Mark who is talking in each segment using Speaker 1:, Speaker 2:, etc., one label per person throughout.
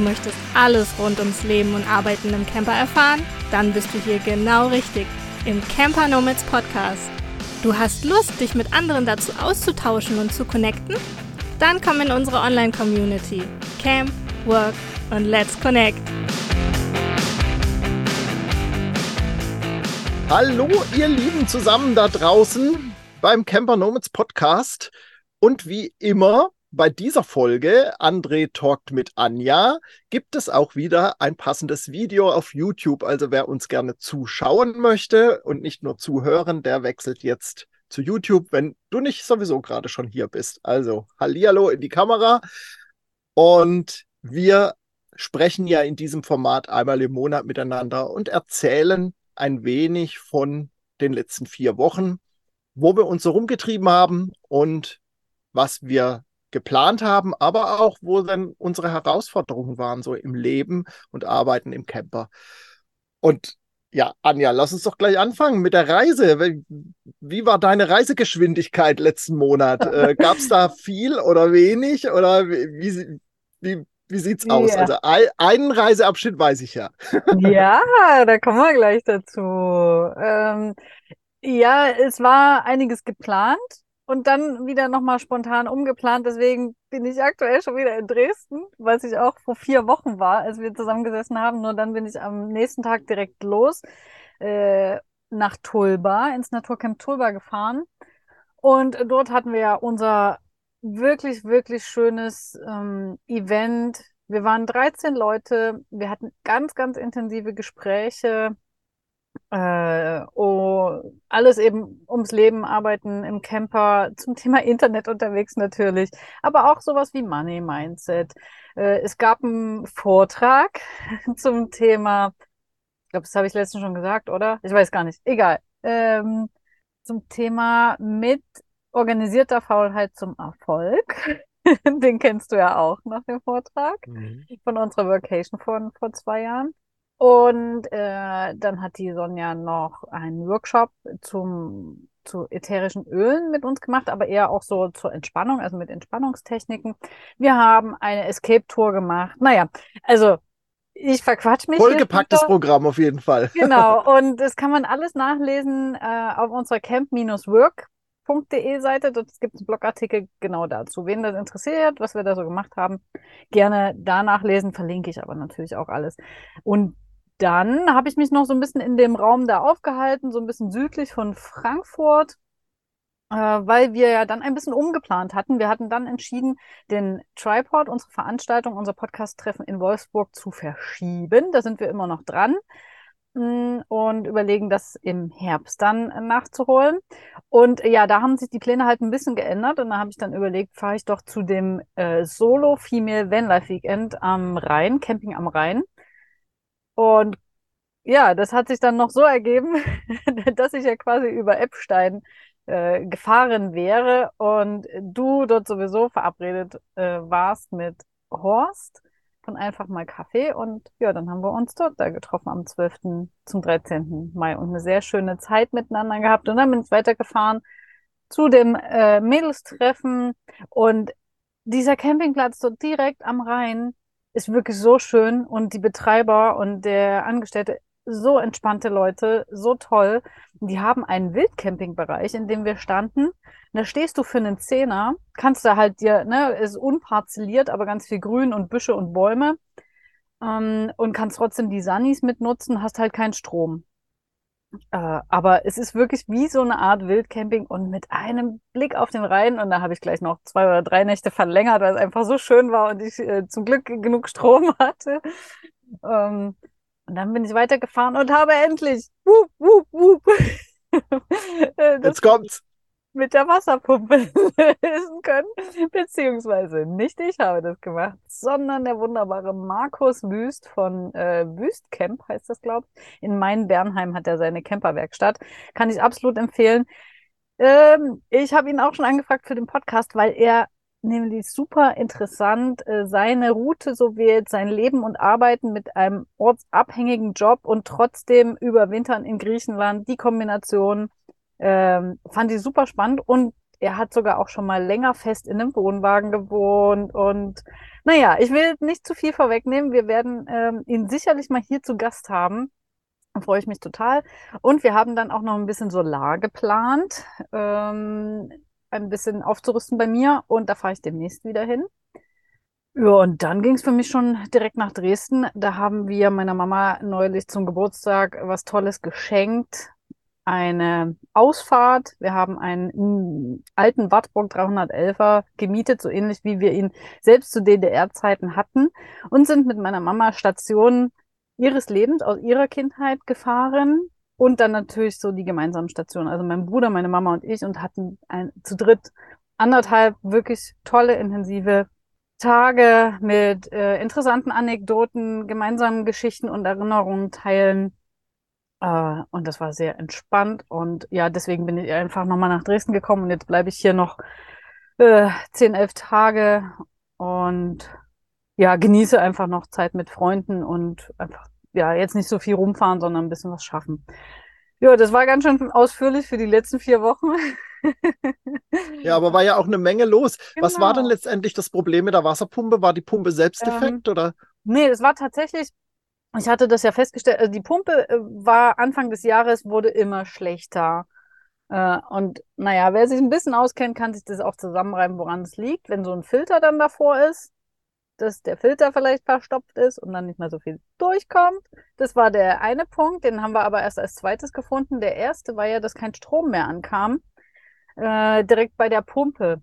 Speaker 1: möchtest alles rund ums Leben und Arbeiten im Camper erfahren? Dann bist du hier genau richtig im Camper Nomads Podcast. Du hast Lust, dich mit anderen dazu auszutauschen und zu connecten? Dann komm in unsere Online-Community. Camp, Work und Let's Connect.
Speaker 2: Hallo, ihr Lieben zusammen da draußen beim Camper Nomads Podcast. Und wie immer bei dieser Folge André talkt mit Anja gibt es auch wieder ein passendes Video auf YouTube. Also wer uns gerne zuschauen möchte und nicht nur zuhören, der wechselt jetzt zu YouTube, wenn du nicht sowieso gerade schon hier bist. Also Hallihallo in die Kamera. Und wir sprechen ja in diesem Format einmal im Monat miteinander und erzählen ein wenig von den letzten vier Wochen, wo wir uns so rumgetrieben haben und was wir geplant haben, aber auch, wo dann unsere Herausforderungen waren, so im Leben und Arbeiten im Camper. Und ja, Anja, lass uns doch gleich anfangen mit der Reise. Wie war deine Reisegeschwindigkeit letzten Monat? Äh, Gab es da viel oder wenig? Oder wie, wie, wie sieht's yeah. aus? Also ein, einen Reiseabschnitt weiß ich ja.
Speaker 3: ja, da kommen wir gleich dazu. Ähm, ja, es war einiges geplant und dann wieder nochmal spontan umgeplant. Deswegen bin ich aktuell schon wieder in Dresden, was ich auch vor vier Wochen war, als wir zusammengesessen haben. Nur dann bin ich am nächsten Tag direkt los äh, nach Tulba, ins Naturcamp Tulba gefahren. Und dort hatten wir ja unser wirklich, wirklich schönes ähm, Event. Wir waren 13 Leute. Wir hatten ganz, ganz intensive Gespräche äh, oh, alles eben ums Leben, arbeiten im Camper, zum Thema Internet unterwegs natürlich, aber auch sowas wie Money Mindset. Äh, es gab einen Vortrag zum Thema, ich glaube, das habe ich letztens schon gesagt, oder? Ich weiß gar nicht. Egal. Ähm, zum Thema mit organisierter Faulheit zum Erfolg. Den kennst du ja auch nach dem Vortrag mhm. von unserer Vacation von vor zwei Jahren. Und äh, dann hat die Sonja noch einen Workshop zum zu ätherischen Ölen mit uns gemacht, aber eher auch so zur Entspannung, also mit Entspannungstechniken. Wir haben eine Escape-Tour gemacht. Naja, also ich verquatsch mich.
Speaker 2: Vollgepacktes Programm auf jeden Fall.
Speaker 3: Genau, und das kann man alles nachlesen äh, auf unserer camp-work.de Seite. Dort gibt es einen Blogartikel genau dazu. Wen das interessiert, was wir da so gemacht haben, gerne da nachlesen, verlinke ich aber natürlich auch alles. Und dann habe ich mich noch so ein bisschen in dem Raum da aufgehalten, so ein bisschen südlich von Frankfurt, äh, weil wir ja dann ein bisschen umgeplant hatten. Wir hatten dann entschieden, den Tripod, unsere Veranstaltung, unser Podcast-Treffen in Wolfsburg zu verschieben. Da sind wir immer noch dran mm, und überlegen, das im Herbst dann nachzuholen. Und ja, da haben sich die Pläne halt ein bisschen geändert und da habe ich dann überlegt, fahre ich doch zu dem äh, Solo Female Vanlife Weekend am Rhein, Camping am Rhein. Und ja, das hat sich dann noch so ergeben, dass ich ja quasi über Eppstein äh, gefahren wäre und du dort sowieso verabredet äh, warst mit Horst von einfach mal Kaffee und ja, dann haben wir uns dort da getroffen am 12. zum 13. Mai und eine sehr schöne Zeit miteinander gehabt und dann bin ich weitergefahren zu dem äh, Mädelstreffen und dieser Campingplatz dort direkt am Rhein, ist wirklich so schön und die Betreiber und der Angestellte so entspannte Leute, so toll. Die haben einen Wildcampingbereich, in dem wir standen. da stehst du für einen Zehner, kannst da halt dir, ne, ist unparzelliert, aber ganz viel Grün und Büsche und Bäume. Ähm, und kannst trotzdem die Sunnies mitnutzen, hast halt keinen Strom. Äh, aber es ist wirklich wie so eine Art Wildcamping und mit einem Blick auf den Rhein. Und da habe ich gleich noch zwei oder drei Nächte verlängert, weil es einfach so schön war und ich äh, zum Glück genug Strom hatte. Ähm, und dann bin ich weitergefahren und habe endlich wup, wup, wup,
Speaker 2: Jetzt kommt's
Speaker 3: mit der Wasserpumpe lösen können. Beziehungsweise nicht ich habe das gemacht, sondern der wunderbare Markus Wüst von äh, Wüstcamp heißt das, glaube ich. In Main-Bernheim hat er seine Camperwerkstatt. Kann ich absolut empfehlen. Ähm, ich habe ihn auch schon angefragt für den Podcast, weil er nämlich super interessant äh, seine Route so wählt, sein Leben und Arbeiten mit einem ortsabhängigen Job und trotzdem überwintern in Griechenland. Die Kombination ähm, fand ich super spannend und er hat sogar auch schon mal länger fest in einem Wohnwagen gewohnt und Naja, ich will nicht zu viel vorwegnehmen. Wir werden ähm, ihn sicherlich mal hier zu Gast haben. Da freue ich mich total. Und wir haben dann auch noch ein bisschen Solar geplant, ähm, ein bisschen aufzurüsten bei mir. Und da fahre ich demnächst wieder hin. Ja, und dann ging es für mich schon direkt nach Dresden. Da haben wir meiner Mama neulich zum Geburtstag was Tolles geschenkt. Eine Ausfahrt. Wir haben einen alten Wartburg 311er gemietet, so ähnlich wie wir ihn selbst zu DDR-Zeiten hatten und sind mit meiner Mama Stationen ihres Lebens aus ihrer Kindheit gefahren und dann natürlich so die gemeinsamen Stationen. Also mein Bruder, meine Mama und ich und hatten ein, zu dritt anderthalb wirklich tolle, intensive Tage mit äh, interessanten Anekdoten, gemeinsamen Geschichten und Erinnerungen teilen. Äh, und das war sehr entspannt. Und ja, deswegen bin ich einfach nochmal nach Dresden gekommen und jetzt bleibe ich hier noch äh, 10, 11 Tage und ja, genieße einfach noch Zeit mit Freunden und einfach, ja, jetzt nicht so viel rumfahren, sondern ein bisschen was schaffen. Ja, das war ganz schön ausführlich für die letzten vier Wochen.
Speaker 2: ja, aber war ja auch eine Menge los. Genau. Was war denn genau. letztendlich das Problem mit der Wasserpumpe? War die Pumpe selbst defekt ähm, oder?
Speaker 3: Nee, es war tatsächlich, ich hatte das ja festgestellt, also die Pumpe äh, war Anfang des Jahres, wurde immer schlechter. Äh, und naja, wer sich ein bisschen auskennt, kann sich das auch zusammenreiben, woran es liegt. Wenn so ein Filter dann davor ist, dass der Filter vielleicht verstopft ist und dann nicht mehr so viel durchkommt. Das war der eine Punkt, den haben wir aber erst als zweites gefunden. Der erste war ja, dass kein Strom mehr ankam äh, direkt bei der Pumpe.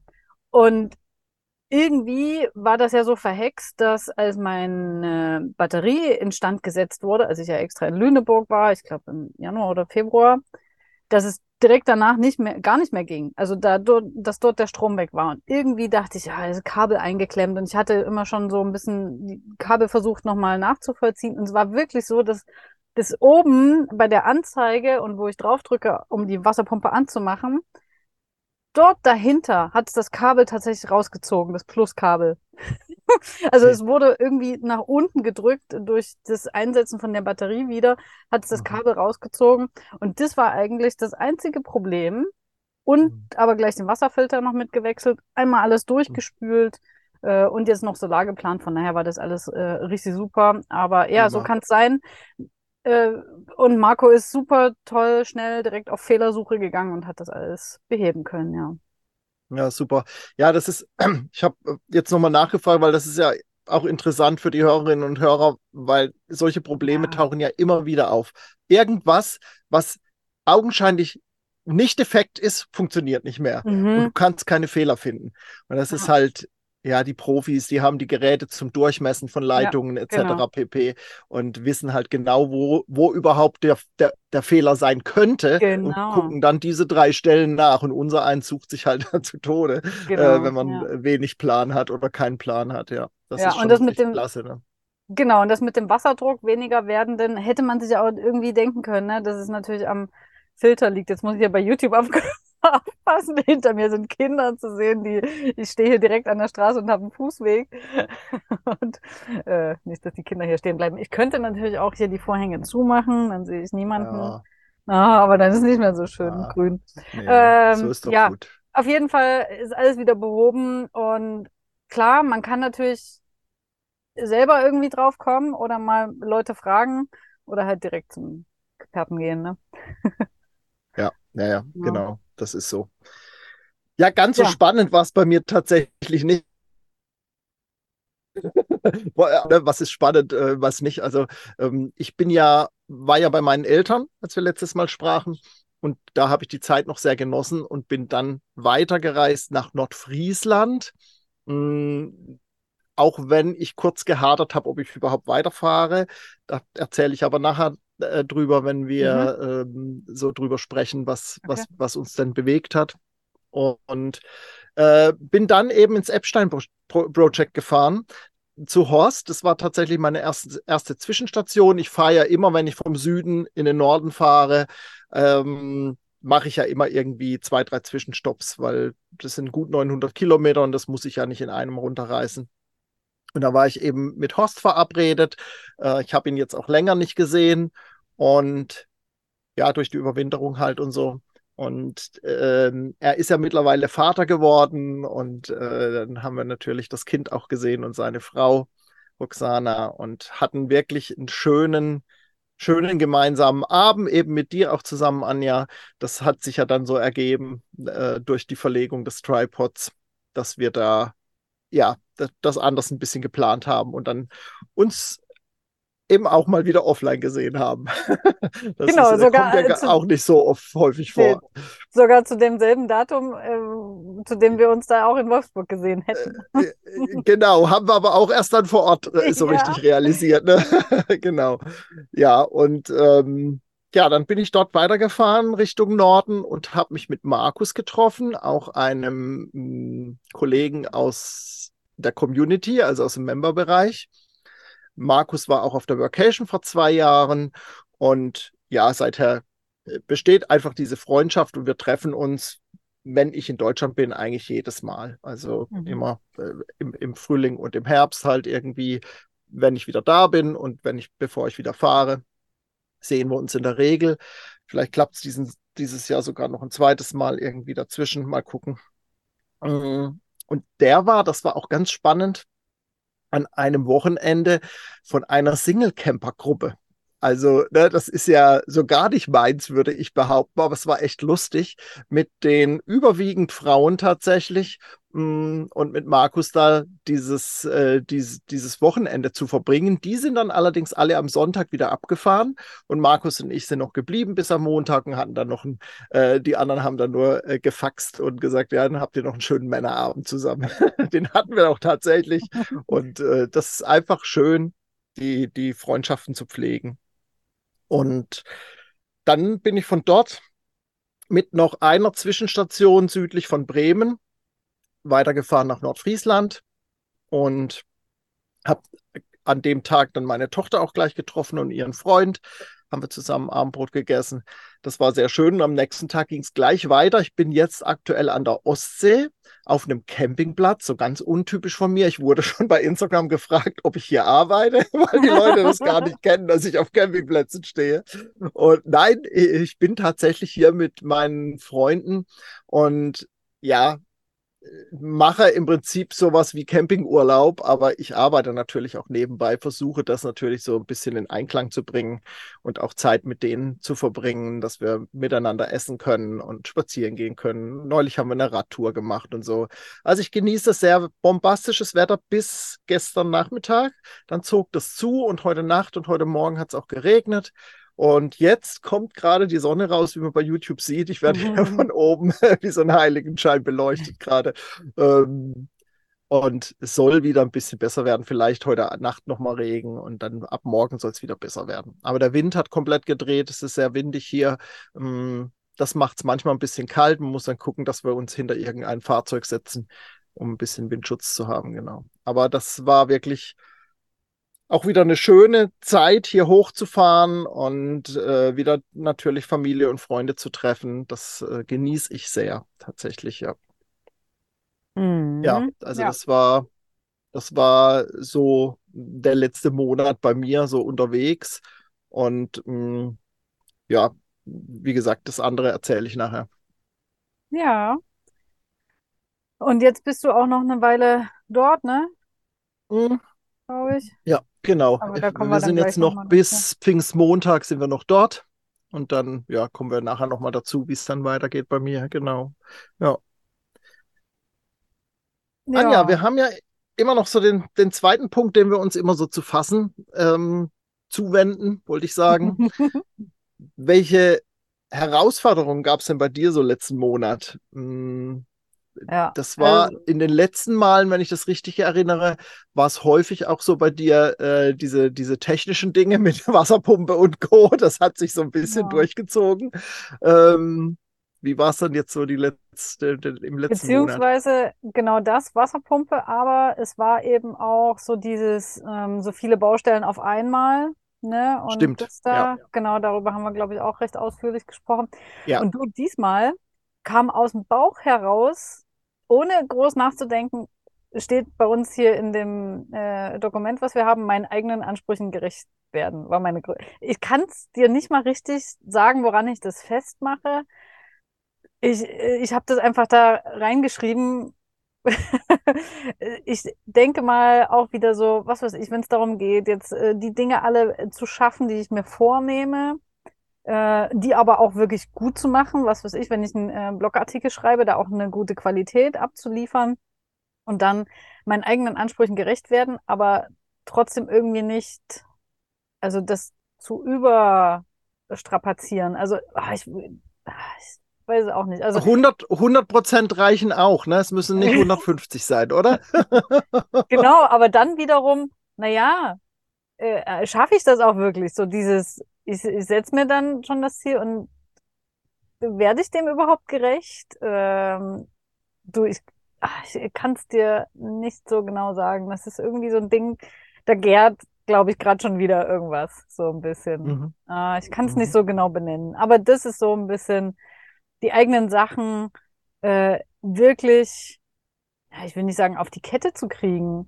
Speaker 3: Und irgendwie war das ja so verhext, dass als meine Batterie instand gesetzt wurde, als ich ja extra in Lüneburg war, ich glaube im Januar oder Februar, dass es direkt danach nicht mehr, gar nicht mehr ging. Also da, dass dort der Strom weg war. Und irgendwie dachte ich, ja, das Kabel eingeklemmt. Und ich hatte immer schon so ein bisschen die Kabel versucht nochmal nachzuvollziehen. Und es war wirklich so, dass bis oben bei der Anzeige und wo ich drauf drücke, um die Wasserpumpe anzumachen, dort dahinter hat es das Kabel tatsächlich rausgezogen, das Pluskabel. also es wurde irgendwie nach unten gedrückt durch das Einsetzen von der Batterie wieder, hat es das mhm. Kabel rausgezogen. Und das war eigentlich das einzige Problem. Und mhm. aber gleich den Wasserfilter noch mitgewechselt, einmal alles durchgespült äh, und jetzt noch Solar geplant. Von daher war das alles äh, richtig super. Aber ja, ja so kann es sein. Äh, und Marco ist super toll, schnell direkt auf Fehlersuche gegangen und hat das alles beheben können, ja.
Speaker 2: Ja, super. Ja, das ist, ich habe jetzt nochmal nachgefragt, weil das ist ja auch interessant für die Hörerinnen und Hörer, weil solche Probleme ja. tauchen ja immer wieder auf. Irgendwas, was augenscheinlich nicht defekt ist, funktioniert nicht mehr. Mhm. Und du kannst keine Fehler finden. Und das ja. ist halt ja, die Profis, die haben die Geräte zum Durchmessen von Leitungen ja, etc. Genau. pp. und wissen halt genau, wo, wo überhaupt der, der, der Fehler sein könnte genau. und gucken dann diese drei Stellen nach. Und unser eins sucht sich halt zu Tode, äh, genau, äh, wenn man ja. wenig Plan hat oder keinen Plan hat. Ja,
Speaker 3: das ja, ist schon und das mit dem, klasse. Ne? Genau, und das mit dem Wasserdruck weniger werden, denn hätte man sich auch irgendwie denken können, ne? dass es natürlich am Filter liegt. Jetzt muss ich ja bei YouTube aufgehört aufpassen. Hinter mir sind Kinder zu sehen, die, ich stehe hier direkt an der Straße und habe einen Fußweg. Und äh, nicht, dass die Kinder hier stehen bleiben. Ich könnte natürlich auch hier die Vorhänge zumachen, dann sehe ich niemanden. Ja. Ah, aber dann ist es nicht mehr so schön ja. grün. Nee, ähm, so ist doch ja, gut. Auf jeden Fall ist alles wieder behoben und klar, man kann natürlich selber irgendwie drauf kommen oder mal Leute fragen oder halt direkt zum Experten gehen, ne?
Speaker 2: ja, ja, ja, genau das ist so. Ja, ganz so ja. spannend war es bei mir tatsächlich nicht. Ne, was ist spannend, äh, was nicht? Also ähm, ich bin ja, war ja bei meinen Eltern, als wir letztes Mal sprachen. Und da habe ich die Zeit noch sehr genossen und bin dann weitergereist nach Nordfriesland. Hm, auch wenn ich kurz gehadert habe, ob ich überhaupt weiterfahre. Da erzähle ich aber nachher äh, drüber, wenn wir mhm. ähm, so drüber sprechen, was, okay. was, was uns denn bewegt hat. Und äh, bin dann eben ins Epstein Project gefahren zu Horst. Das war tatsächlich meine erste, erste Zwischenstation. Ich fahre ja immer, wenn ich vom Süden in den Norden fahre, ähm, mache ich ja immer irgendwie zwei, drei Zwischenstopps, weil das sind gut 900 Kilometer und das muss ich ja nicht in einem runterreißen. Und da war ich eben mit Horst verabredet. Äh, ich habe ihn jetzt auch länger nicht gesehen. Und ja, durch die Überwinterung halt und so Und ähm, er ist ja mittlerweile Vater geworden und äh, dann haben wir natürlich das Kind auch gesehen und seine Frau Roxana und hatten wirklich einen schönen, schönen gemeinsamen Abend, eben mit dir auch zusammen, Anja. Das hat sich ja dann so ergeben äh, durch die Verlegung des Tripods, dass wir da ja das, anders ein bisschen geplant haben und dann uns eben auch mal wieder offline gesehen haben. Das
Speaker 3: genau,
Speaker 2: ist,
Speaker 3: sogar
Speaker 2: kommt ja
Speaker 3: zu,
Speaker 2: auch nicht so oft häufig vor.
Speaker 3: Sogar zu demselben Datum, äh, zu dem wir uns da auch in Wolfsburg gesehen hätten.
Speaker 2: Äh, äh, genau, haben wir aber auch erst dann vor Ort äh, so ja. richtig realisiert. Ne? genau. Ja, und ähm, ja, dann bin ich dort weitergefahren Richtung Norden und habe mich mit Markus getroffen, auch einem mh, mm, Kollegen aus der Community, also aus dem Memberbereich. Markus war auch auf der Workation vor zwei Jahren und ja, seither äh, besteht einfach diese Freundschaft und wir treffen uns, wenn ich in Deutschland bin, eigentlich jedes Mal. Also mhm. immer äh, im, im Frühling und im Herbst halt irgendwie, wenn ich wieder da bin und wenn ich, bevor ich wieder fahre, sehen wir uns in der Regel. Vielleicht klappt es dieses Jahr sogar noch ein zweites Mal irgendwie dazwischen. Mal gucken. Mm, und der war, das war auch ganz spannend, an einem Wochenende von einer Single-Camper-Gruppe. Also, ne, das ist ja so gar nicht meins, würde ich behaupten, aber es war echt lustig mit den überwiegend Frauen tatsächlich mm, und mit Markus da dieses, äh, dieses, dieses Wochenende zu verbringen. Die sind dann allerdings alle am Sonntag wieder abgefahren und Markus und ich sind noch geblieben bis am Montag und hatten dann noch ein, äh, die anderen haben dann nur äh, gefaxt und gesagt, ja, dann habt ihr noch einen schönen Männerabend zusammen. Den hatten wir auch tatsächlich und äh, das ist einfach schön, die, die Freundschaften zu pflegen. Und dann bin ich von dort mit noch einer Zwischenstation südlich von Bremen weitergefahren nach Nordfriesland und habe an dem Tag dann meine Tochter auch gleich getroffen und ihren Freund haben wir zusammen Abendbrot gegessen. Das war sehr schön. Und am nächsten Tag ging es gleich weiter. Ich bin jetzt aktuell an der Ostsee auf einem Campingplatz, so ganz untypisch von mir. Ich wurde schon bei Instagram gefragt, ob ich hier arbeite, weil die Leute das gar nicht kennen, dass ich auf Campingplätzen stehe. Und nein, ich bin tatsächlich hier mit meinen Freunden und ja, mache im Prinzip sowas wie Campingurlaub, aber ich arbeite natürlich auch nebenbei, versuche das natürlich so ein bisschen in Einklang zu bringen und auch Zeit mit denen zu verbringen, dass wir miteinander essen können und spazieren gehen können. Neulich haben wir eine Radtour gemacht und so. Also ich genieße sehr bombastisches Wetter bis gestern Nachmittag. Dann zog das zu und heute Nacht und heute Morgen hat es auch geregnet. Und jetzt kommt gerade die Sonne raus, wie man bei YouTube sieht. Ich werde hier von oben wie so ein Heiligenschein beleuchtet gerade. Ähm, und es soll wieder ein bisschen besser werden. Vielleicht heute Nacht nochmal Regen und dann ab morgen soll es wieder besser werden. Aber der Wind hat komplett gedreht. Es ist sehr windig hier. Ähm, das macht es manchmal ein bisschen kalt. Man muss dann gucken, dass wir uns hinter irgendein Fahrzeug setzen, um ein bisschen Windschutz zu haben. Genau. Aber das war wirklich auch wieder eine schöne Zeit, hier hochzufahren und äh, wieder natürlich Familie und Freunde zu treffen. Das äh, genieße ich sehr, tatsächlich, ja. Mhm. Ja, also ja. das war, das war so der letzte Monat bei mir so unterwegs. Und mh, mm, ja, wie gesagt, das andere erzähle ich nachher.
Speaker 3: Ja. Und jetzt bist du auch noch eine Weile dort, ne?
Speaker 2: Mhm. Glaube ich. Ja, Genau. wir, sind jetzt noch, noch bis ja. Pfingstmontag sind wir noch dort. Und dann, ja, kommen wir nachher nochmal dazu, wie es dann weitergeht bei mir. Genau. Ja. ja. Anja, wir haben ja immer noch so den, den zweiten Punkt, den wir uns immer so zu fassen ähm, zuwenden, wollte ich sagen. Welche Herausforderungen gab es denn bei dir so letzten Monat? Hm, ja. Das war also, in den letzten Malen, wenn ich das richtig erinnere, war es häufig auch so bei dir, äh, diese, diese technischen Dinge mit Wasserpumpe und Co. Das hat sich so ein bisschen ja. durchgezogen. Ähm, wie war es dann jetzt so die letzte, im letzten
Speaker 3: Beziehungsweise
Speaker 2: Monat?
Speaker 3: genau das, Wasserpumpe, aber es war eben auch so dieses, ähm, so viele Baustellen auf einmal. Ne? Und
Speaker 2: Stimmt.
Speaker 3: Das da, ja. genau darüber haben wir, glaube ich, auch recht ausführlich gesprochen. Ja. Und du diesmal kam aus dem Bauch heraus ohne groß nachzudenken, steht bei uns hier in dem äh, Dokument, was wir haben, meinen eigenen Ansprüchen gerecht werden. War meine Grö ich kann es dir nicht mal richtig sagen, woran ich das festmache. Ich, ich habe das einfach da reingeschrieben. ich denke mal auch wieder so, was weiß ich, wenn es darum geht, jetzt äh, die Dinge alle zu schaffen, die ich mir vornehme, äh, die aber auch wirklich gut zu machen. Was weiß ich, wenn ich einen äh, Blogartikel schreibe, da auch eine gute Qualität abzuliefern und dann meinen eigenen Ansprüchen gerecht werden, aber trotzdem irgendwie nicht, also das zu überstrapazieren. Also ach, ich, ach, ich weiß es auch nicht. Also
Speaker 2: 100, 100 Prozent reichen auch, ne? Es müssen nicht 150 sein, oder?
Speaker 3: genau, aber dann wiederum, naja, äh, schaffe ich das auch wirklich? So dieses, ich, ich setze mir dann schon das Ziel und werde ich dem überhaupt gerecht? Ähm, du, ich, ich kann es dir nicht so genau sagen. Das ist irgendwie so ein Ding, da gärt, glaube ich, gerade schon wieder irgendwas, so ein bisschen. Mhm. Äh, ich kann es mhm. nicht so genau benennen, aber das ist so ein bisschen die eigenen Sachen äh, wirklich, ja, ich will nicht sagen, auf die Kette zu kriegen.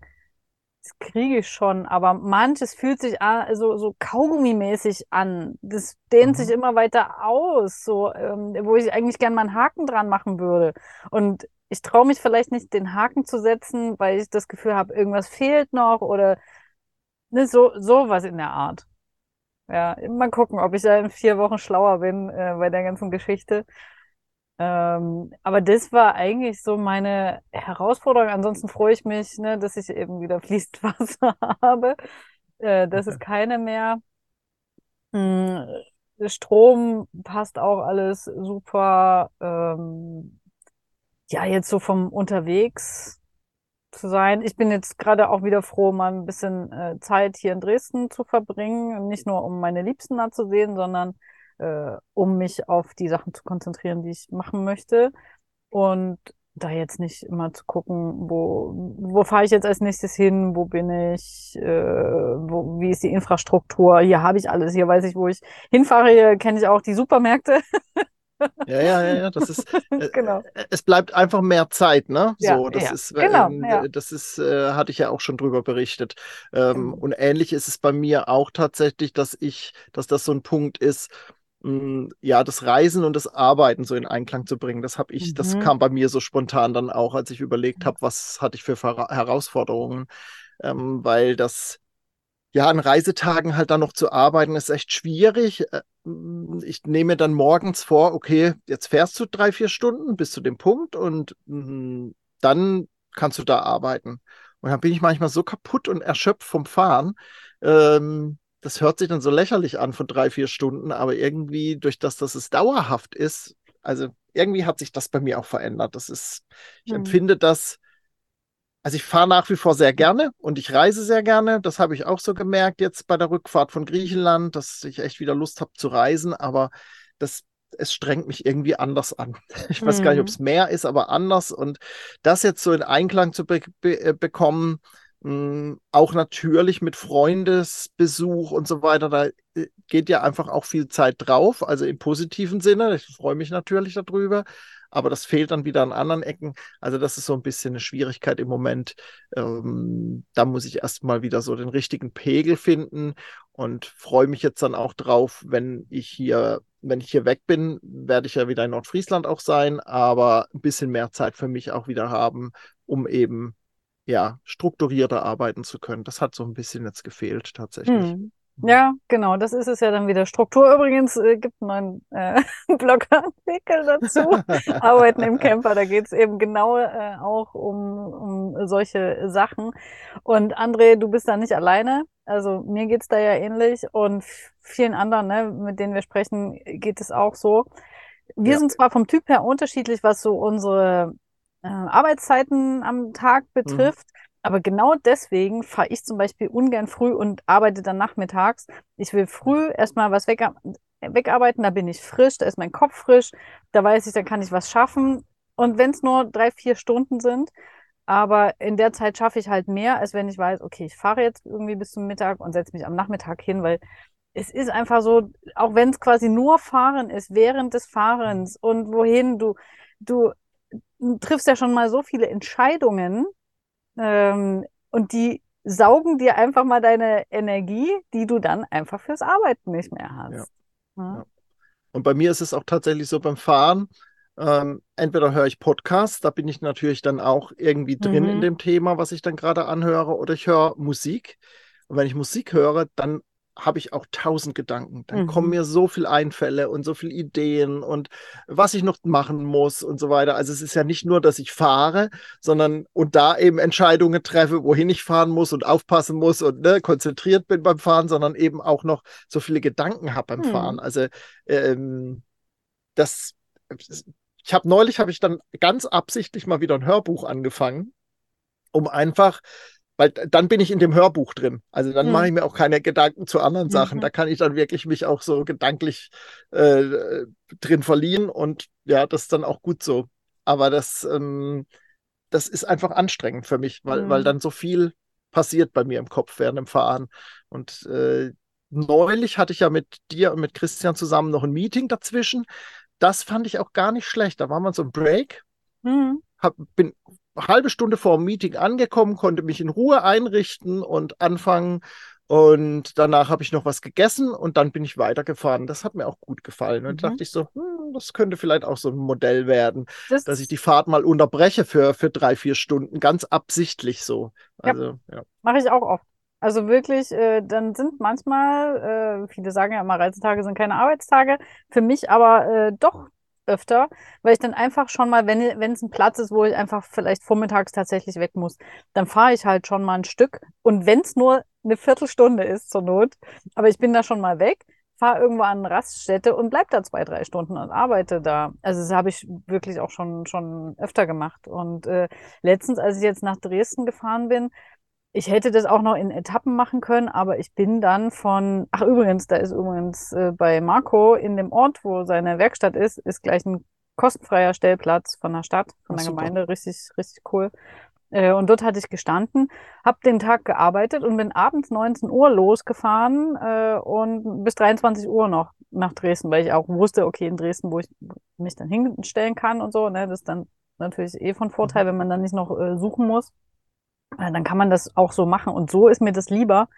Speaker 3: Das kriege ich schon, aber manches fühlt sich an, also so Kaugummi-mäßig an. Das dehnt mhm. sich immer weiter aus, so, ähm, wo ich eigentlich gern mal einen Haken dran machen würde. Und ich traue mich vielleicht nicht, den Haken zu setzen, weil ich das Gefühl habe, irgendwas fehlt noch oder ne, so sowas in der Art. Ja, mal gucken, ob ich da in vier Wochen schlauer bin äh, bei der ganzen Geschichte. Ähm, aber das war eigentlich so meine Herausforderung. Ansonsten freue ich mich, ne, dass ich eben wieder fließend Wasser habe. Äh, das okay. ist keine mehr. Hm, Strom passt auch alles super. Ähm, ja, jetzt so vom unterwegs zu sein. Ich bin jetzt gerade auch wieder froh, mal ein bisschen äh, Zeit hier in Dresden zu verbringen. Nicht nur, um meine Liebsten da zu sehen, sondern äh, um mich auf die Sachen zu konzentrieren, die ich machen möchte. Und da jetzt nicht immer zu gucken, wo, wo fahre ich jetzt als nächstes hin, wo bin ich, äh, wo, wie ist die Infrastruktur, hier habe ich alles, hier weiß ich, wo ich hinfahre, hier kenne ich auch die Supermärkte.
Speaker 2: Ja, ja, ja, ja, das ist, äh, genau. Äh, es bleibt einfach mehr Zeit, ne? Ja, so, das ja. ist, genau, ähm, ja. das ist, äh, hatte ich ja auch schon drüber berichtet. Ähm, mhm. Und ähnlich ist es bei mir auch tatsächlich, dass ich, dass das so ein Punkt ist, ja, das Reisen und das Arbeiten so in Einklang zu bringen. Das habe ich, mhm. das kam bei mir so spontan dann auch, als ich überlegt habe, was hatte ich für Herausforderungen, ähm, weil das ja, an Reisetagen halt dann noch zu arbeiten, ist echt schwierig. Äh, hm, ich nehme dann morgens vor, okay, jetzt fährst du drei, vier Stunden bis zu dem Punkt und mh, dann kannst du da arbeiten. Und dann bin ich manchmal so kaputt und erschöpft vom Fahren, ähm, das hört sich dann so lächerlich an von drei, vier Stunden, aber irgendwie durch das, dass es dauerhaft ist, also irgendwie hat sich das bei mir auch verändert. Das ist, ich hm. empfinde das, also ich fahre nach wie vor sehr gerne und ich reise sehr gerne. Das habe ich auch so gemerkt jetzt bei der Rückfahrt von Griechenland, dass ich echt wieder Lust habe zu reisen, aber das es strengt mich irgendwie anders an. Ich weiß mhm. gar nicht, ob hm. es mehr ist, aber anders. Und das jetzt so in Einklang zu be be äh, bekommen, auch natürlich mit Freundesbesuch und so weiter, da äh, geht ja einfach auch viel Zeit drauf, also im positiven Sinne. Ich freue mich natürlich darüber, aber das fehlt dann wieder an anderen Ecken. Also das ist so ein bisschen eine Schwierigkeit im Moment. Ähm, da muss ich erstmal wieder so den richtigen Pegel finden und freue mich jetzt dann auch drauf, wenn ich hier, wenn ich hier weg bin, werde ich ja wieder in Nordfriesland auch sein, aber ein bisschen mehr Zeit für mich auch wieder haben, um eben ja, strukturierter arbeiten zu können. Das hat so ein bisschen jetzt gefehlt tatsächlich. Hm.
Speaker 3: Ja, genau, das ist es ja dann wieder. Struktur übrigens äh, gibt einen äh, Blogartikel dazu. Arbeiten im Camper, da geht es eben genau äh, auch um, um solche Sachen. Und André, du bist da nicht alleine. Also mir geht's da ja ähnlich und vielen anderen, ne, mit denen wir sprechen, geht es auch so. Wir ja. sind zwar vom Typ her unterschiedlich, was so unsere äh, Arbeitszeiten am Tag mhm. betrifft. Mhm. Aber genau deswegen fahre ich zum Beispiel ungern früh und arbeite dann nachmittags. Ich will früh erstmal was weg, wegarbeiten, da bin ich frisch, da ist mein Kopf frisch, da weiß ich, dann kann ich was schaffen. Und wenn es nur drei, vier Stunden sind, aber in der Zeit schaffe ich halt mehr, als wenn ich weiß, okay, ich fahre jetzt irgendwie bis zum Mittag und setze mich am Nachmittag hin, weil es ist einfach so, auch wenn es quasi nur Fahren ist, während des Fahrens und wohin du, du triffst ja schon mal so viele Entscheidungen ähm, und die saugen dir einfach mal deine Energie, die du dann einfach fürs Arbeiten nicht mehr hast.
Speaker 2: Ja. Ja. Und bei mir ist es auch tatsächlich so beim Fahren, Ähm, entweder höre ich Podcasts, da bin ich natürlich dann auch irgendwie drin
Speaker 3: Mhm.
Speaker 2: in dem Thema, was ich dann gerade anhöre, oder ich höre Musik. Und wenn ich Musik höre, dann habe ich auch tausend Gedanken. Dann kommen
Speaker 3: Mhm.
Speaker 2: mir so viele Einfälle und so viele Ideen und was ich noch machen muss und so weiter. Also es ist ja nicht nur, dass ich fahre, sondern und da eben Entscheidungen treffe, wohin ich fahren muss und aufpassen muss und ne, konzentriert bin beim Fahren, sondern eben auch noch so viele Gedanken habe beim
Speaker 3: Hm.
Speaker 2: Fahren. Also ähm, das, ich habe neulich habe ich dann ganz absichtlich mal wieder ein Hörbuch angefangen, um einfach, weil dann bin ich in dem Hörbuch drin. Also dann
Speaker 3: Hm.
Speaker 2: mache ich mir auch keine Gedanken zu anderen Sachen.
Speaker 3: Mhm.
Speaker 2: Da kann ich dann wirklich mich auch so gedanklich äh, drin verlieren und ja, das ist dann auch gut so. Aber das, ähm, das ist einfach anstrengend für mich, weil, weil
Speaker 3: Mhm.
Speaker 2: dann so viel passiert bei mir im Kopf während dem Fahren. Und äh, neulich hatte ich ja mit dir und mit Christian zusammen noch ein Meeting dazwischen. Das fand ich auch gar nicht schlecht. Da war man so ein Break,
Speaker 3: Mhm.
Speaker 2: hab, bin halbe Stunde vor dem Meeting angekommen, konnte mich in Ruhe einrichten und anfangen. Und danach habe ich noch was gegessen und dann bin ich weitergefahren. Das hat mir auch gut gefallen. Und
Speaker 3: Mhm.
Speaker 2: dachte ich so, hm, das könnte vielleicht auch so ein Modell werden,
Speaker 3: Das,
Speaker 2: dass ich die Fahrt mal unterbreche für, für drei, vier Stunden, ganz absichtlich so.
Speaker 3: Ja.
Speaker 2: Also, ja.
Speaker 3: Mache ich auch oft. Also wirklich, äh, dann sind manchmal, äh, viele sagen ja immer, Reisetage sind keine Arbeitstage, für mich aber äh, doch öfter, weil ich dann einfach schon mal, wenn, es ein Platz ist, wo ich einfach vielleicht vormittags tatsächlich weg muss, dann fahre ich halt schon mal ein Stück. Und wenn es nur eine Viertelstunde ist zur Not, aber ich bin da schon mal weg, fahre irgendwo an eine Raststätte und bleib da zwei, drei Stunden und arbeite da. Also das habe ich wirklich auch schon, schon öfter gemacht. Und äh, letztens, als ich jetzt nach Dresden gefahren bin, ich hätte das auch noch in Etappen machen können, aber ich bin dann von, ach übrigens, da ist übrigens äh, bei Marco in dem Ort, wo seine Werkstatt ist, ist gleich ein kostenfreier Stellplatz von der Stadt, von
Speaker 2: Ach,
Speaker 3: der
Speaker 2: super.
Speaker 3: Gemeinde, richtig, richtig cool. Äh, und dort hatte ich gestanden, habe den Tag gearbeitet und bin abends 19 Uhr losgefahren äh, und bis 23 Uhr noch nach Dresden, weil ich auch wusste, okay, in Dresden, wo ich mich dann hinstellen kann und so, ne, das ist dann natürlich eh von Vorteil, wenn man dann nicht noch äh, suchen muss. Äh, Dann kann man das auch so machen. Und so ist mir das lieber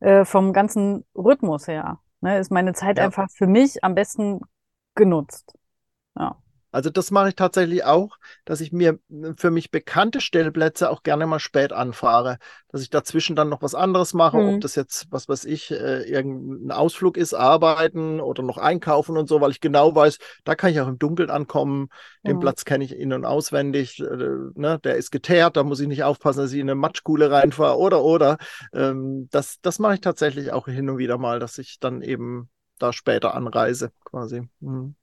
Speaker 3: äh, vom ganzen Rhythmus her. Ne, ist meine Zeit
Speaker 2: Ja.
Speaker 3: einfach für mich am besten genutzt. Ja.
Speaker 2: Also das mache ich tatsächlich auch, dass ich mir für mich bekannte Stellplätze auch gerne mal spät anfahre, dass ich dazwischen dann noch was anderes mache,
Speaker 3: Mhm.
Speaker 2: ob das jetzt, was weiß ich, äh, irgendein Ausflug ist, arbeiten oder noch einkaufen und so, weil ich genau weiß, da kann ich auch im Dunkeln ankommen, den
Speaker 3: Mhm.
Speaker 2: Platz kenne ich in- und auswendig, äh, ne, der ist geteert, da muss ich nicht aufpassen, dass ich in eine Matschkuhle reinfahre oder, oder. Ähm, das, das mache ich tatsächlich auch hin und wieder mal, dass ich dann eben da später anreise, quasi. Mhm.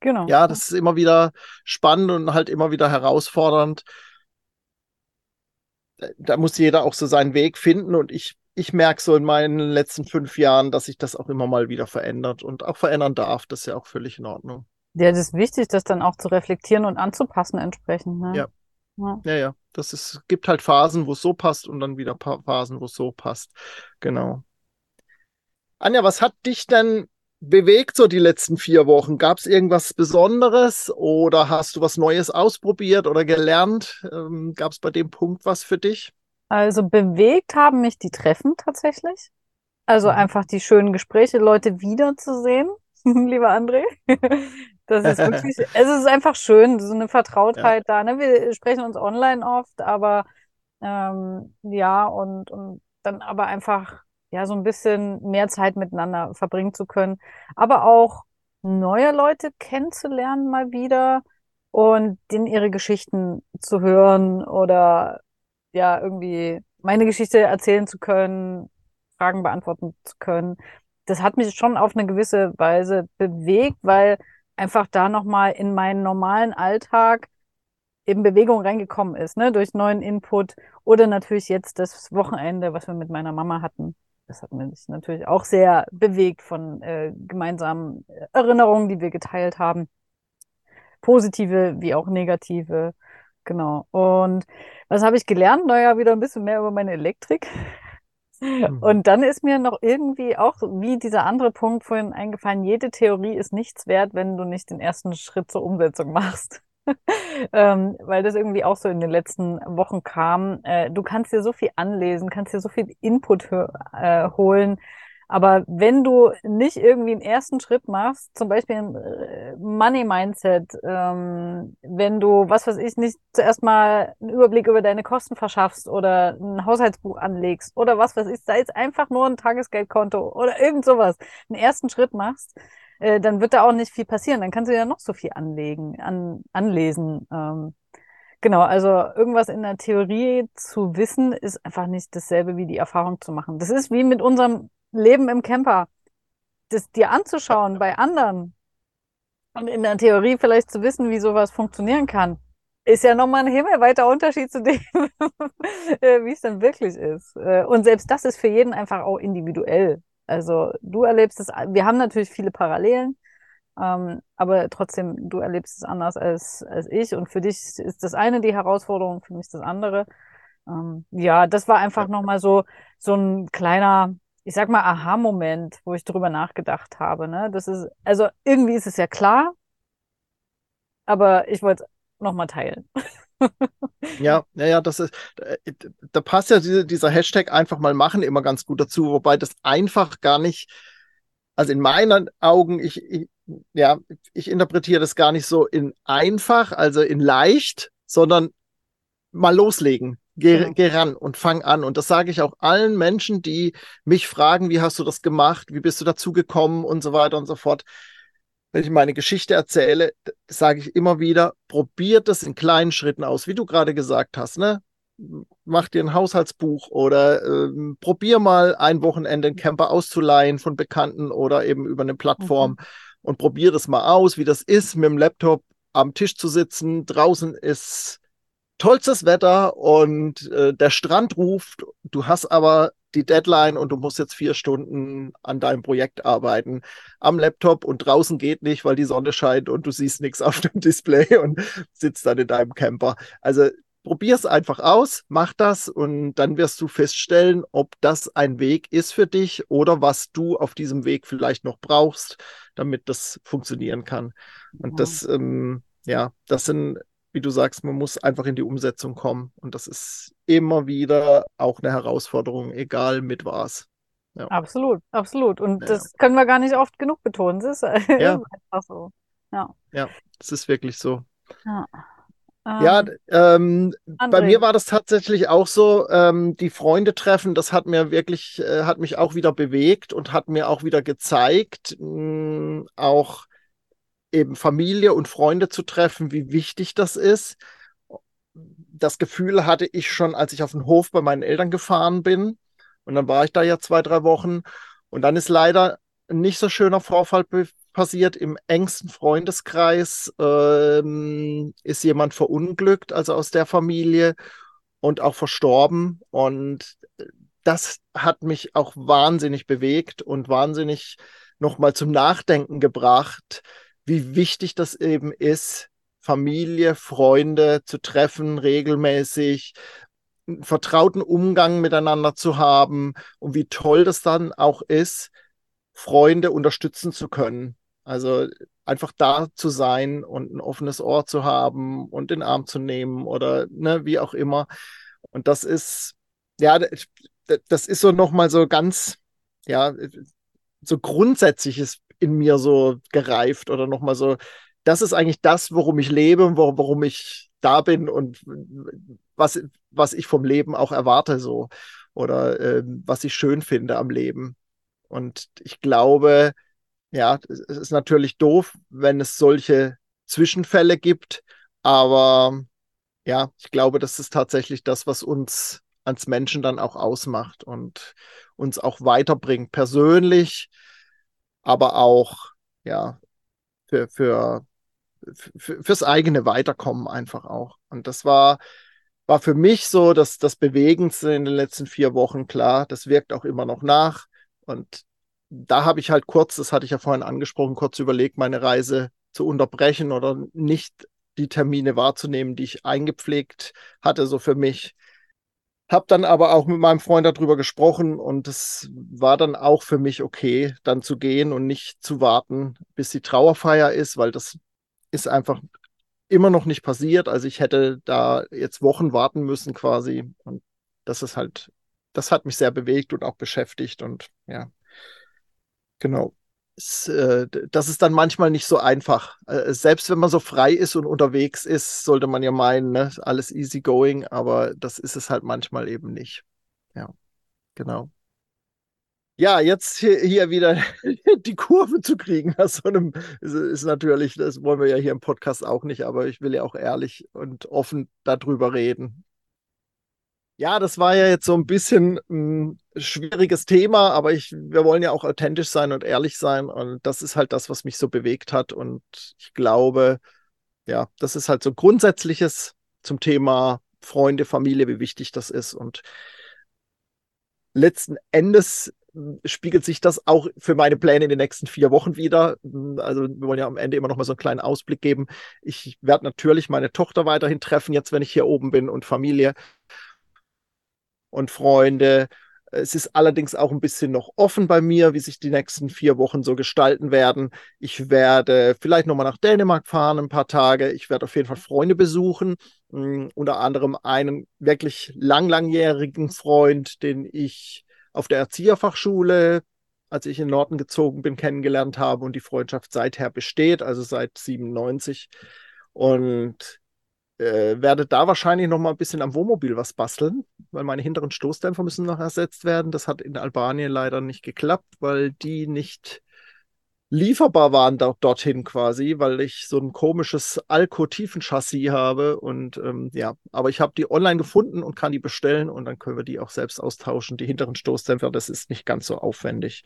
Speaker 3: Genau.
Speaker 2: Ja, das ist immer wieder spannend und halt immer wieder herausfordernd. Da muss jeder auch so seinen Weg finden und ich, ich merke so in meinen letzten fünf Jahren, dass sich das auch immer mal wieder verändert und auch verändern darf. Das ist ja auch völlig in Ordnung.
Speaker 3: Ja, das ist wichtig, das dann auch zu reflektieren und anzupassen entsprechend. Ne?
Speaker 2: Ja.
Speaker 3: Ja.
Speaker 2: Ja, ja, das ist, gibt halt Phasen, wo es so passt und dann wieder Phasen, wo es so passt. Genau. Anja, was hat dich denn bewegt so die letzten vier Wochen? Gab es irgendwas Besonderes oder hast du was Neues ausprobiert oder gelernt? Ähm, Gab es bei dem Punkt was für dich?
Speaker 3: Also bewegt haben mich die Treffen tatsächlich. Also
Speaker 2: Mhm.
Speaker 3: einfach die schönen Gespräche, Leute wiederzusehen, lieber André. Das ist wirklich, es ist einfach schön, so eine Vertrautheit da. Ne? Wir sprechen uns online oft, aber ähm, ja, und, und dann aber einfach ja so ein bisschen mehr Zeit miteinander verbringen zu können. Aber auch neue Leute kennenzulernen mal wieder und denen ihre Geschichten zu hören oder ja, irgendwie meine Geschichte erzählen zu können, Fragen beantworten zu können. Das hat mich schon auf eine gewisse Weise bewegt, weil einfach da nochmal in meinen normalen Alltag eben Bewegung reingekommen ist, ne, durch neuen Input oder natürlich jetzt das Wochenende, was wir mit meiner Mama hatten. Das hat mich natürlich auch sehr bewegt von äh, gemeinsamen Erinnerungen, die wir geteilt haben. Positive wie auch negative. Genau. Und was habe ich gelernt? Naja, wieder ein bisschen mehr über meine Elektrik. Und dann ist mir noch irgendwie auch, wie dieser andere Punkt vorhin eingefallen, jede Theorie ist nichts wert, wenn du nicht den ersten Schritt zur Umsetzung machst. ähm, weil das irgendwie auch so in den letzten Wochen kam. Äh, du kannst dir so viel anlesen, kannst dir so viel Input äh, holen, Aber wenn du nicht irgendwie einen ersten Schritt machst, zum Beispiel im äh, Money Mindset, ähm, wenn du, was weiß ich, nicht zuerst mal einen Überblick über deine Kosten verschaffst oder ein Haushaltsbuch anlegst oder was weiß ich, sei es einfach nur ein Tagesgeldkonto oder irgend sowas, einen ersten Schritt machst, äh, dann wird da auch nicht viel passieren. Dann kannst du ja noch so viel anlegen, an, anlesen. Ähm, Genau, also irgendwas in der Theorie zu wissen, ist einfach nicht dasselbe wie die Erfahrung zu machen. Das ist wie mit unserem Leben im Camper. Das dir anzuschauen bei anderen und in der Theorie vielleicht zu wissen, wie sowas funktionieren kann, ist ja nochmal ein himmelweiter Unterschied zu dem, äh, wie es dann wirklich ist. Äh, und selbst das ist für jeden einfach auch individuell. Also du erlebst es, wir haben natürlich viele Parallelen, ähm, aber trotzdem, du erlebst es anders als, als ich. Und für dich ist das eine die Herausforderung, für mich das andere. Ähm, ja, das war einfach nochmal so, so ein kleiner, ich sag mal, Aha-Moment, wo ich drüber nachgedacht habe. Ne? Das ist, also irgendwie ist es ja klar, aber ich wollte es nochmal teilen.
Speaker 2: ja, ja, ja, das ist, äh, da passt ja dieser Hashtag einfach mal machen immer ganz gut dazu, wobei das einfach gar nicht, also in meinen Augen, ich, ich ja, ich interpretiere das gar nicht so in einfach, also in leicht, sondern mal loslegen. Geh, ja. geh ran und fang an. Und das sage ich auch allen Menschen, die mich fragen, wie hast du das gemacht, wie bist du dazu gekommen und so weiter und so fort. Wenn ich meine Geschichte erzähle, sage ich immer wieder, probiert es in kleinen Schritten aus, wie du gerade gesagt hast. Ne? mach dir ein Haushaltsbuch oder ähm, probier mal ein Wochenende einen Camper auszuleihen von Bekannten oder eben über eine Plattform. Mhm und probier das mal aus, wie das ist, mit dem Laptop am Tisch zu sitzen. Draußen ist tollstes Wetter und äh, der Strand ruft. Du hast aber die Deadline und du musst jetzt vier Stunden an deinem Projekt arbeiten. Am Laptop und draußen geht nicht, weil die Sonne scheint und du siehst nichts auf dem Display und sitzt dann in deinem Camper. Also probier es einfach aus, mach das und dann wirst du feststellen, ob das ein Weg ist für dich oder was du auf diesem Weg vielleicht noch brauchst, damit das funktionieren kann. Und ja. das, ähm, ja, das sind, wie du sagst, man muss einfach in die Umsetzung kommen. Und das ist immer wieder auch eine Herausforderung, egal mit was.
Speaker 3: Ja. Absolut, absolut. Und ja. das können wir gar nicht oft genug betonen. Das ist ja. einfach
Speaker 2: so. Ja. ja, das ist wirklich so. Ja. Ja, ähm, bei mir war das tatsächlich auch so, ähm, die Freunde treffen, das hat mir wirklich, äh, hat mich auch wieder bewegt und hat mir auch wieder gezeigt, mh, hm, auch eben Familie und Freunde zu treffen, wie wichtig das ist. Das Gefühl hatte ich schon, als ich auf den Hof bei meinen Eltern gefahren bin. Und dann war ich da ja zwei, drei Wochen. Und dann ist leider nicht so schöner Vorfall passiert im engsten Freundeskreis, ähm, ist jemand verunglückt, also aus der Familie und auch verstorben. Und das hat mich auch wahnsinnig bewegt und wahnsinnig nochmal zum Nachdenken gebracht, wie wichtig das eben ist, Familie, Freunde zu treffen, regelmäßig, einen vertrauten Umgang miteinander zu haben und wie toll das dann auch ist, Freunde unterstützen zu können. Also einfach da zu sein und ein offenes Ohr zu haben und den Arm zu nehmen oder ne, wie auch immer. Und das ist, ja, das ist so nochmal so ganz, ja, so grundsätzliches in mir so gereift oder nochmal so, das ist eigentlich das, worum ich lebe und warum ich da bin und was, was ich vom Leben auch erwarte so. Oder äh, was ich schön finde am Leben. Und ich glaube, ja, es ist natürlich doof, wenn es solche Zwischenfälle gibt, aber ja, ich glaube, das ist tatsächlich das, was uns als Menschen dann auch ausmacht und uns auch weiterbringt, persönlich, aber auch ja für, für, für fürs eigene Weiterkommen einfach auch. Und das war war für mich so dass das Bewegendste in den letzten vier Wochen klar. Das wirkt auch immer noch nach und da habe ich halt kurz, das hatte ich ja vorhin angesprochen, kurz überlegt, meine Reise zu unterbrechen oder nicht die Termine wahrzunehmen, die ich eingepflegt hatte, so für mich. Hab dann aber auch mit meinem Freund darüber gesprochen und es war dann auch für mich okay, dann zu gehen und nicht zu warten, bis die Trauerfeier ist, weil das ist einfach immer noch nicht passiert. Also ich hätte da jetzt Wochen warten müssen quasi und das ist halt, das hat mich sehr bewegt und auch beschäftigt und ja, Genau. Äh, das ist dann manchmal nicht so einfach. Äh, selbst wenn man so frei ist und unterwegs ist, sollte man ja meinen, ne? alles easy going, aber das ist es halt manchmal eben nicht. Ja, genau. Ja, jetzt hier, wieder die Kurve zu kriegen ist, ist, natürlich, das wollen wir ja hier im Podcast auch nicht, aber ich will ja auch ehrlich und offen darüber reden. Ja, das war ja jetzt so ein bisschen ein schwieriges Thema, aber ich, wir wollen ja auch authentisch sein und ehrlich sein und das ist halt das, was mich so bewegt hat und ich glaube, ja, das ist halt so Grundsätzliches zum Thema Freunde, Familie, wie wichtig das ist und letzten Endes spiegelt sich das auch für meine Pläne in den nächsten vier Wochen wieder. Also wir wollen ja am Ende immer noch mal so einen kleinen Ausblick geben. Ich werde natürlich meine Tochter weiterhin treffen, jetzt wenn ich hier oben bin und Familie und Freunde. Es ist allerdings auch ein bisschen noch offen bei mir, wie sich die nächsten vier Wochen so gestalten werden. Ich werde vielleicht nochmal nach Dänemark fahren, ein paar Tage. Ich werde auf jeden Fall Freunde besuchen. Uh, unter anderem einen wirklich lang, langjährigen Freund, den ich auf der Erzieherfachschule, als ich in den Norden gezogen bin, kennengelernt habe und die Freundschaft seither besteht, also seit 97. Und äh, werde da wahrscheinlich noch mal ein bisschen am Wohnmobil was basteln, weil meine hinteren Stoßdämpfer müssen noch ersetzt werden. Das hat in Albanien leider nicht geklappt, weil die nicht lieferbar waren dort, dorthin quasi, weil ich so ein komisches Alco-Tiefenchassis habe und ähm, ja, aber ich habe die online gefunden und kann die bestellen und dann können wir die auch selbst austauschen. Die hinteren Stoßdämpfer, das ist nicht ganz so aufwendig.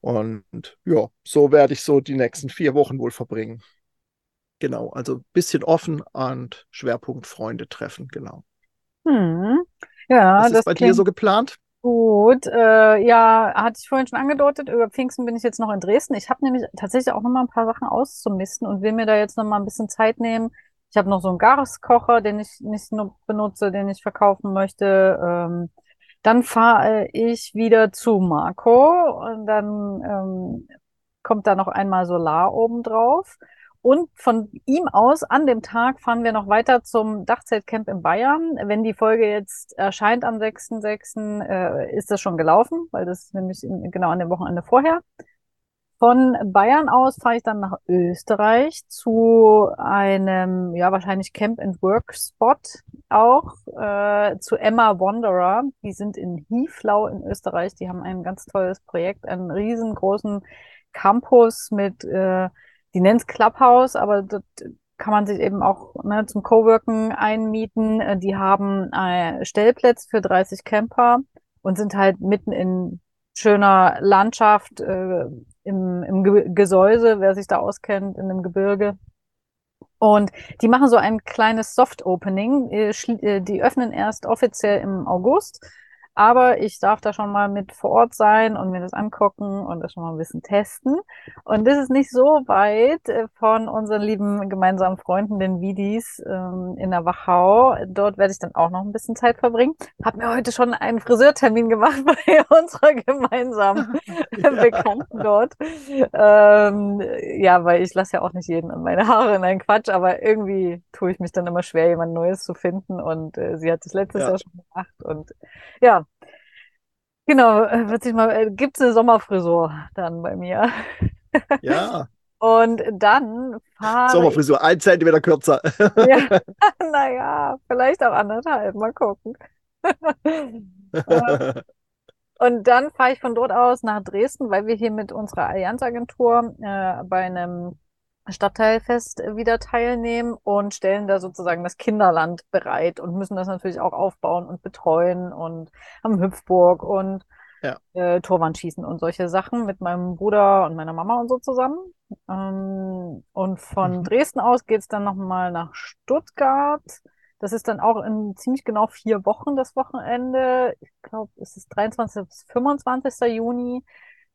Speaker 2: Und ja, so werde ich so die nächsten vier Wochen wohl verbringen. Genau, also ein bisschen offen und Schwerpunkt Freunde treffen, genau.
Speaker 3: Hm. Ja,
Speaker 2: Was ist bei dir so geplant?
Speaker 3: Gut, äh, ja, hatte ich vorhin schon angedeutet, über Pfingsten bin ich jetzt noch in Dresden. Ich habe nämlich tatsächlich auch noch mal ein paar Sachen auszumisten und will mir da jetzt noch mal ein bisschen Zeit nehmen. Ich habe noch so einen Gaskocher, den ich nicht nur benutze, den ich verkaufen möchte. Ähm, dann fahre ich wieder zu Marco und dann ähm, kommt da noch einmal Solar oben drauf. Und von ihm aus, an dem Tag, fahren wir noch weiter zum Dachzeltcamp in Bayern. Wenn die Folge jetzt erscheint am 6.6., äh, ist das schon gelaufen, weil das nämlich in, genau an dem Wochenende vorher. Von Bayern aus fahre ich dann nach Österreich zu einem, ja, wahrscheinlich Camp and Work Spot auch, äh, zu Emma Wanderer. Die sind in Hieflau in Österreich. Die haben ein ganz tolles Projekt, einen riesengroßen Campus mit, äh, die nennt es Clubhouse, aber dort kann man sich eben auch ne, zum Coworken einmieten. Äh, die haben äh, Stellplätze für 30 Camper und sind halt mitten in schöner Landschaft äh, im, im Gesäuse, wer sich da auskennt, in dem Gebirge. Und die machen so ein kleines Soft-Opening. Äh, äh, die öffnen erst offiziell im August aber ich darf da schon mal mit vor Ort sein und mir das angucken und das schon mal ein bisschen testen. Und das ist nicht so weit äh, von unseren lieben gemeinsamen Freunden, den Vidis ähm, in der Wachau. Dort werde ich dann auch noch ein bisschen Zeit verbringen. Hab mir heute schon einen Friseurtermin gemacht bei unserer gemeinsamen ja. Bekannten dort. Ähm, ja, weil ich lasse ja auch nicht jeden an meine Haare in einen Quatsch, aber irgendwie tue ich mich dann immer schwer, jemand Neues zu finden. Und äh, sie hat das letztes ja. Jahr schon gemacht. Und ja, Genau, äh, wird sich mal, äh, gibt's eine Sommerfrisur dann bei mir.
Speaker 2: Ja.
Speaker 3: Und dann fahre
Speaker 2: Sommerfrisur, ein Zentimeter kürzer.
Speaker 3: Ja, naja, vielleicht auch anderthalb, mal gucken. Und dann fahre ich von dort aus nach Dresden, weil wir hier mit unserer Allianzagentur äh, bei einem Stadtteilfest wieder teilnehmen und stellen da sozusagen das Kinderland bereit und müssen das natürlich auch aufbauen und betreuen und haben Hüpfburg und ja. äh, Torwandschießen und solche Sachen mit meinem Bruder und meiner Mama und so zusammen. Ähm, und von mhm. Dresden aus geht's dann nochmal nach Stuttgart. Das ist dann auch in ziemlich genau vier Wochen das Wochenende. Ich glaube, es ist 23. bis 25. Juni.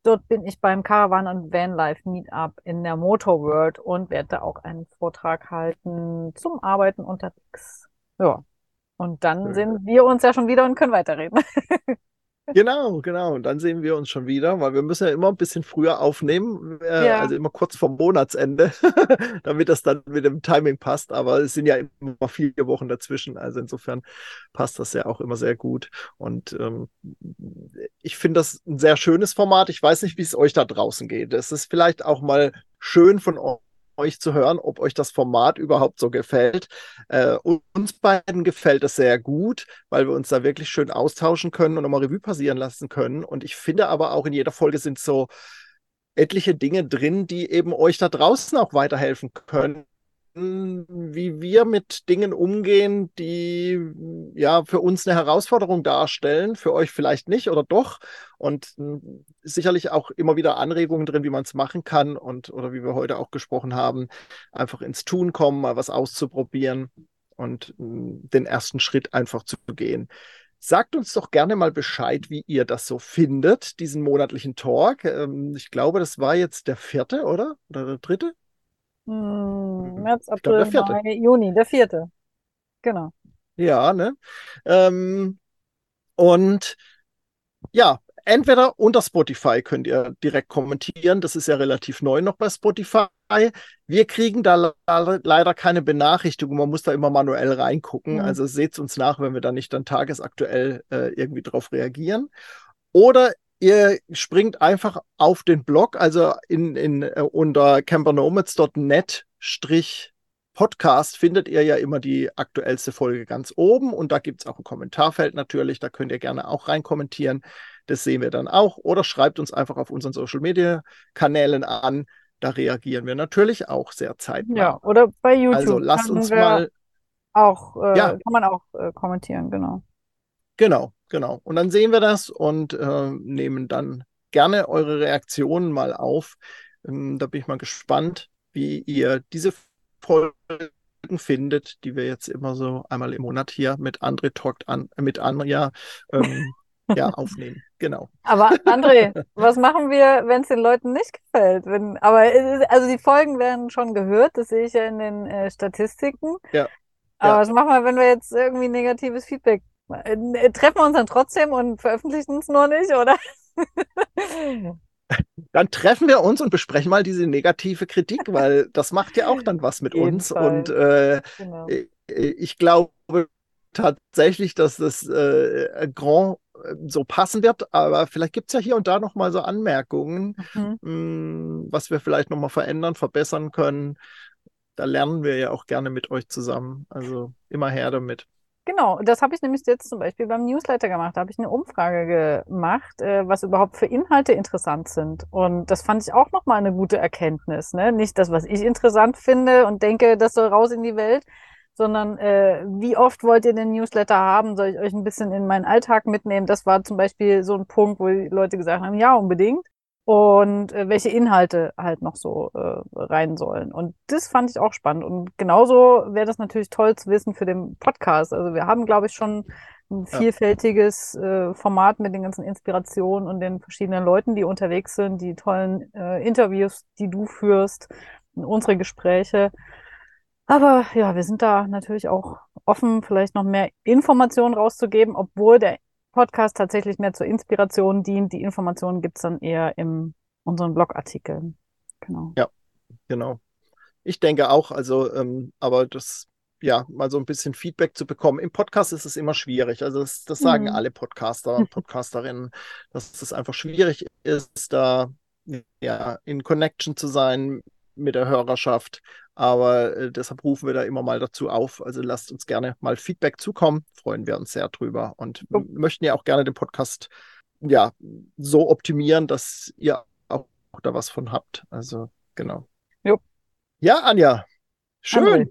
Speaker 3: Dort bin ich beim Caravan und Vanlife Meetup in der Motor World und werde da auch einen Vortrag halten zum Arbeiten unterwegs. Ja. Und dann Schön. sehen wir uns ja schon wieder und können weiterreden.
Speaker 2: Genau, genau. Und dann sehen wir uns schon wieder, weil wir müssen ja immer ein bisschen früher aufnehmen, äh,
Speaker 3: Ja.
Speaker 2: also immer kurz vorm Monatsende, damit das dann mit dem Timing passt. Aber es sind ja immer vier Wochen dazwischen. Also insofern passt das ja auch immer sehr gut. Und ähm, ich finde das ein sehr schönes Format. Ich weiß nicht, wie es euch da draußen geht. Es ist vielleicht auch mal schön von eu- euch zu hören, ob euch das Format überhaupt so gefällt. Äh, uns beiden gefällt es sehr gut, weil wir uns da wirklich schön austauschen können und nochmal Revue passieren lassen können. Und ich finde aber auch in jeder Folge sind so etliche Dinge drin, die eben euch da draußen auch weiterhelfen können, wie wir mit Dingen umgehen, die ja für uns eine Herausforderung darstellen, für euch vielleicht nicht oder doch. Und mh, sicherlich auch immer wieder Anregungen drin, wie man es machen kann und oder wie wir heute auch gesprochen haben, einfach ins Tun kommen, mal was auszuprobieren und mh, den ersten Schritt einfach zu gehen. Sagt uns doch gerne mal Bescheid, wie ihr das so findet, diesen monatlichen Talk. Ähm, ich glaube, das war jetzt der vierte, oder? Oder der dritte?
Speaker 3: Hm, März,
Speaker 2: Ich glaube, der
Speaker 3: April. Mai, Juni, der vierte. Genau.
Speaker 2: Ja, ne? Ähm, und ja, entweder unter Spotify könnt ihr direkt kommentieren. Das ist ja relativ neu noch bei Spotify. Wir kriegen da le- leider keine Benachrichtigung. Man muss da immer manuell reingucken.
Speaker 3: Mhm.
Speaker 2: Also seht uns nach, wenn wir da nicht dann tagesaktuell äh, irgendwie drauf reagieren. Oder ihr springt einfach auf den Blog, also in, in, äh, unter campernomads.net Strich Podcast findet ihr ja immer die aktuellste Folge ganz oben und da gibt es auch ein Kommentarfeld natürlich, da könnt ihr gerne auch rein kommentieren. Das sehen wir dann auch. Oder schreibt uns einfach auf unseren Social Media Kanälen an. Da reagieren wir natürlich auch sehr zeitnah.
Speaker 3: Ja, oder bei YouTube
Speaker 2: also lasst uns mal,
Speaker 3: auch, äh,
Speaker 2: Ja.
Speaker 3: kann man auch äh, kommentieren, genau.
Speaker 2: Genau, genau. Und dann sehen wir das und äh, nehmen dann gerne eure Reaktionen mal auf. Ähm, da bin ich mal gespannt, wie ihr diese Folgen findet, die wir jetzt immer so einmal im Monat hier mit André talkt an, mit Anja ähm, ja, aufnehmen. Genau.
Speaker 3: Aber André, was machen wir, wenn es den Leuten nicht gefällt? Wenn, aber ist- also die Folgen werden schon gehört, das sehe ich ja in den äh, Statistiken.
Speaker 2: Ja.
Speaker 3: Aber
Speaker 2: Ja.
Speaker 3: was machen wir, wenn wir jetzt irgendwie negatives Feedback äh, äh, treffen wir uns dann trotzdem und veröffentlichen es nur nicht, oder?
Speaker 2: Dann treffen wir uns und besprechen mal diese negative Kritik, weil das macht ja auch dann was mit uns.
Speaker 3: Fall.
Speaker 2: Und äh,
Speaker 3: Genau.
Speaker 2: äh, ich glaube tatsächlich, dass das äh, Grand äh, so passen wird, aber vielleicht gibt es ja hier und da nochmal so Anmerkungen,
Speaker 3: Mhm.
Speaker 2: mh, was wir vielleicht nochmal verändern, verbessern können. Da lernen wir ja auch gerne mit euch zusammen. Also immer her damit.
Speaker 3: Genau, das habe ich nämlich jetzt zum Beispiel beim Newsletter gemacht. Da habe ich eine Umfrage gemacht, äh, was überhaupt für Inhalte interessant sind. Und das fand ich auch nochmal eine gute Erkenntnis. Ne? Nicht das, was ich interessant finde und denke, das soll raus in die Welt, sondern äh, wie oft wollt ihr den Newsletter haben? Soll ich euch ein bisschen in meinen Alltag mitnehmen? Das war zum Beispiel so ein Punkt, wo die Leute gesagt haben, ja, unbedingt. Und äh, welche Inhalte halt noch so äh, rein sollen. Und das fand ich auch spannend. Und genauso wäre das natürlich toll zu wissen für den Podcast. Also wir haben, glaube ich, schon ein vielfältiges äh, Format mit den ganzen Inspirationen und den verschiedenen Leuten, die unterwegs sind, die tollen äh, Interviews, die du führst, unsere Gespräche. Aber ja, wir sind da natürlich auch offen, vielleicht noch mehr Informationen rauszugeben, obwohl der Podcast tatsächlich mehr zur Inspiration dient. Die Informationen gibt's dann eher in unseren Blogartikeln. Genau.
Speaker 2: Genau. Ich denke auch, also, ähm, aber das, ja, mal so ein bisschen Feedback zu bekommen. Im Podcast ist es immer schwierig. Also, das, das sagen
Speaker 3: Mhm.
Speaker 2: alle Podcaster und Podcasterinnen, dass es einfach schwierig ist, da ja, in Connection zu sein mit der Hörerschaft. Aber äh, deshalb rufen wir da immer mal dazu auf. Also lasst uns gerne mal Feedback zukommen. Freuen wir uns sehr drüber und m- möchten ja auch gerne den Podcast ja so optimieren, dass ihr auch da was von habt. Also genau.
Speaker 3: Jo.
Speaker 2: Ja, Anja, schön.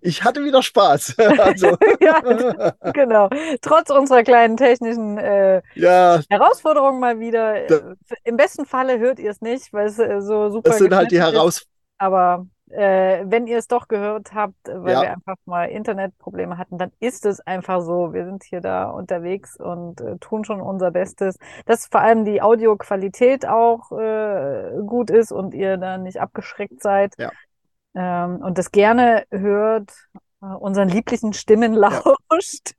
Speaker 2: Ich hatte wieder Spaß. Also,
Speaker 3: ja, genau. Trotz unserer kleinen technischen äh,
Speaker 2: ja,
Speaker 3: Herausforderungen mal wieder.
Speaker 2: Da-
Speaker 3: Äh, Im besten Falle hört ihr es nicht, weil es äh, so super
Speaker 2: das sind halt die
Speaker 3: ist.
Speaker 2: Herausforderungen.
Speaker 3: Aber äh, wenn ihr es doch gehört habt, äh, weil
Speaker 2: Ja.
Speaker 3: wir einfach mal Internetprobleme hatten, dann ist es einfach so. Wir sind hier da unterwegs und äh, tun schon unser Bestes, dass vor allem die Audioqualität auch äh, gut ist und ihr da nicht abgeschreckt seid.
Speaker 2: Ja.
Speaker 3: Ähm, und das gerne hört äh, unseren lieblichen Stimmen lauscht.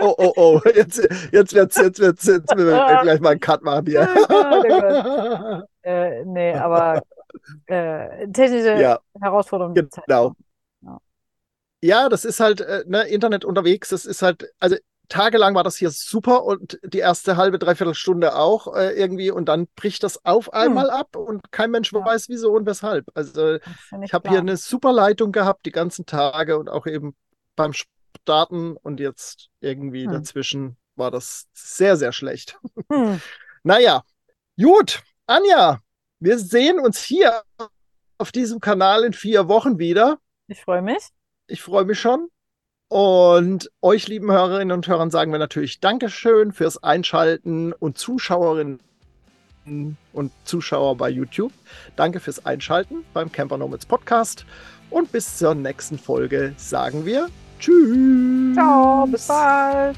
Speaker 2: oh, oh, oh, jetzt, jetzt wird's, jetzt wird's, jetzt müssen wir gleich mal einen Cut machen hier.
Speaker 3: Oh Gott, oh Gott. Äh, nee, aber äh, technische
Speaker 2: Ja,
Speaker 3: Herausforderungen halt.
Speaker 2: genau.
Speaker 3: Ja.
Speaker 2: Ja, das ist halt, äh, ne, Internet unterwegs, das ist halt, also tagelang war das hier super und die erste halbe, dreiviertel Stunde auch äh, irgendwie und dann bricht das auf einmal ab und kein Mensch
Speaker 3: Ja.
Speaker 2: weiß wieso und weshalb. Also ich habe hier eine super Leitung gehabt die ganzen Tage und auch eben beim Starten und jetzt irgendwie
Speaker 3: Hm.
Speaker 2: dazwischen war das sehr, sehr schlecht.
Speaker 3: Hm.
Speaker 2: Naja, gut, Anja, wir sehen uns hier auf diesem Kanal in vier Wochen wieder.
Speaker 3: Ich freue mich.
Speaker 2: Ich freue mich schon. Und euch, lieben Hörerinnen und Hörern, sagen wir natürlich Dankeschön fürs Einschalten und Zuschauerinnen und Zuschauer bei YouTube. Danke fürs Einschalten beim Camper Nomads Podcast. Und bis zur nächsten Folge sagen wir Tschüss.
Speaker 3: Ciao, bis bald.